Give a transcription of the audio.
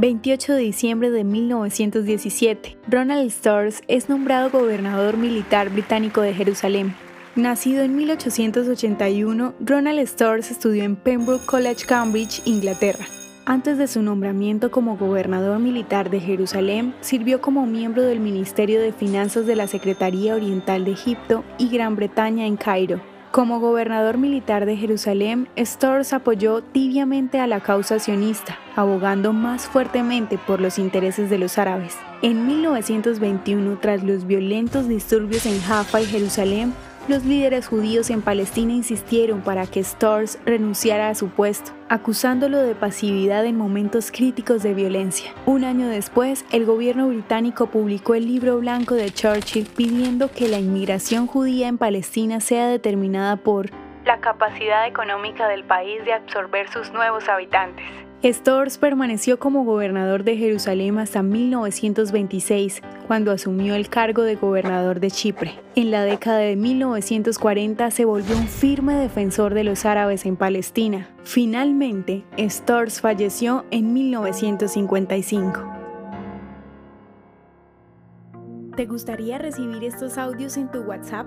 28 de diciembre de 1917, Ronald Storrs es nombrado gobernador militar británico de Jerusalén. Nacido en 1881, Ronald Storrs estudió en Pembroke College, Cambridge, Inglaterra. Antes de su nombramiento como gobernador militar de Jerusalén, sirvió como miembro del Ministerio de Finanzas de la Secretaría Oriental de Egipto y Gran Bretaña en Cairo. Como gobernador militar de Jerusalén, Storrs apoyó tibiamente a la causa sionista, abogando más fuertemente por los intereses de los árabes. En 1921, tras los violentos disturbios en Jaffa y Jerusalén, los líderes judíos en Palestina insistieron para que Storrs renunciara a su puesto, acusándolo de pasividad en momentos críticos de violencia. Un año después, el gobierno británico publicó el libro blanco de Churchill pidiendo que la inmigración judía en Palestina sea determinada por la capacidad económica del país de absorber sus nuevos habitantes. Storrs permaneció como gobernador de Jerusalén hasta 1926, cuando asumió el cargo de gobernador de Chipre. En la década de 1940 se volvió un firme defensor de los árabes en Palestina. Finalmente, Storrs falleció en 1955. ¿Te gustaría recibir estos audios en tu WhatsApp?